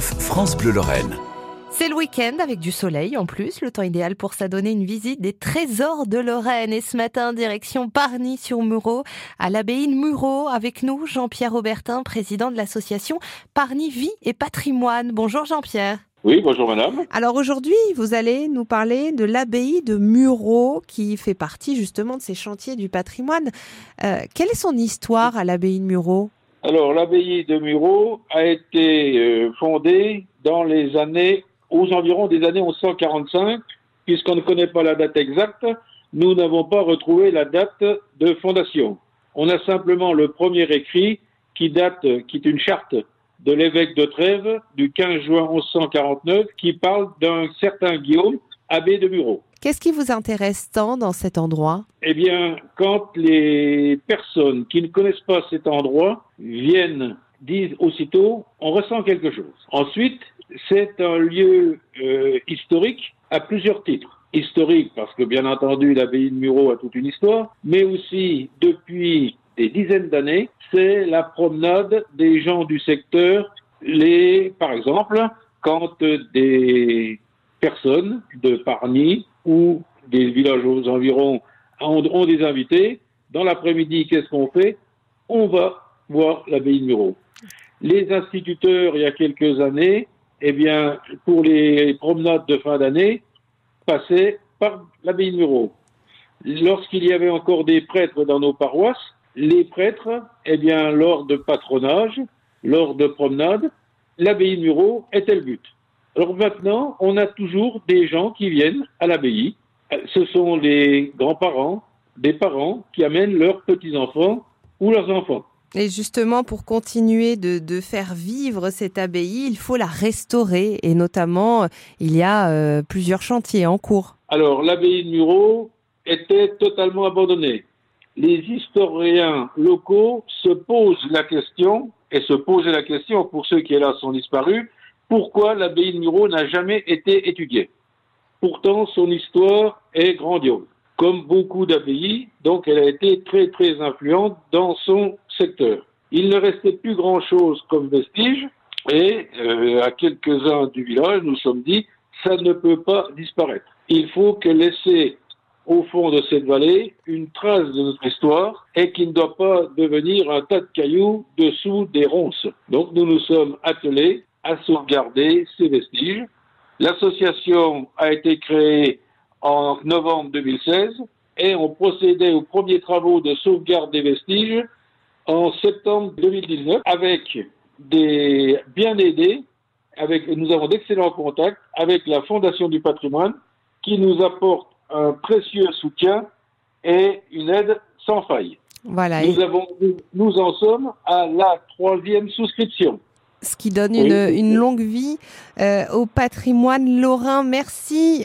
France Bleu Lorraine. C'est le week-end avec du soleil en plus, le temps idéal pour s'adonner une visite des trésors de Lorraine. Et ce matin, direction Parny-sur-Mureau, à l'abbaye de Mureau, avec nous Jean-Pierre Aubertin, président de l'association Parny Vie et Patrimoine. Bonjour Jean-Pierre. Oui, bonjour madame. Alors aujourd'hui, vous allez nous parler de l'abbaye de Mureau qui fait partie justement de ces chantiers du patrimoine. Euh, quelle est son histoire à l'abbaye de Mureau Alors l'abbaye de Mureau a été euh, fondée dans les années, aux environs des années 1145, puisqu'on ne connaît pas la date exacte, nous n'avons pas retrouvé la date de fondation. On a simplement le premier écrit qui date, qui est une charte de l'évêque de Trèves du 15 juin 1149 qui parle d'un certain Guillaume, abbé de Mureau. Qu'est-ce qui vous intéresse tant dans cet endroit? Eh bien, quand les personnes qui ne connaissent pas cet endroit viennent, disent aussitôt, on ressent quelque chose. Ensuite, c'est un lieu euh, historique à plusieurs titres. Historique parce que, bien entendu, l'abbaye de Mureau a toute une histoire, mais aussi depuis des dizaines d'années, c'est la promenade des gens du secteur. Les, par exemple, quand des personnes de Parny ou des villages aux environs ont, des invités, dans l'après-midi, qu'est-ce qu'on fait? On va voir l'abbaye de Mureau. Les instituteurs, il y a quelques années, eh bien, pour les promenades de fin d'année, passaient par l'abbaye de Mureau. Lorsqu'il y avait encore des prêtres dans nos paroisses, les prêtres, eh bien, lors de patronage, lors de promenade, l'abbaye de Mureau était le but. Alors maintenant, on a toujours des gens qui viennent à l'abbaye. Ce sont les grands-parents, des parents qui amènent leurs petits-enfants ou leurs enfants. Et justement, pour continuer de, de, faire vivre cette abbaye, il faut la restaurer. Et notamment, il y a euh, plusieurs chantiers en cours. Alors, l'abbaye de Mureau était totalement abandonnée les historiens locaux se posent la question, et se posaient la question pour ceux qui, hélas, sont disparus, pourquoi l'abbaye de Mureau n'a jamais été étudiée. Pourtant, son histoire est grandiose. Comme beaucoup d'abbayes, donc elle a été très très influente dans son secteur. Il ne restait plus grand-chose comme vestige, et euh, à quelques-uns du village, nous sommes dit, ça ne peut pas disparaître. Il faut que laisser au fond de cette vallée une trace de notre histoire et qui ne doit pas devenir un tas de cailloux dessous des ronces. Donc nous nous sommes attelés à sauvegarder ces vestiges. L'association a été créée en novembre 2016 et on procédait aux premiers travaux de sauvegarde des vestiges en septembre 2019 avec des bien aidés, avec, nous avons d'excellents contacts avec la Fondation du patrimoine qui nous apporte un précieux soutien et une aide sans faille. Voilà. Nous, avons, nous en sommes à la troisième souscription. Ce qui donne une, une longue vie euh, au patrimoine lorrain. Merci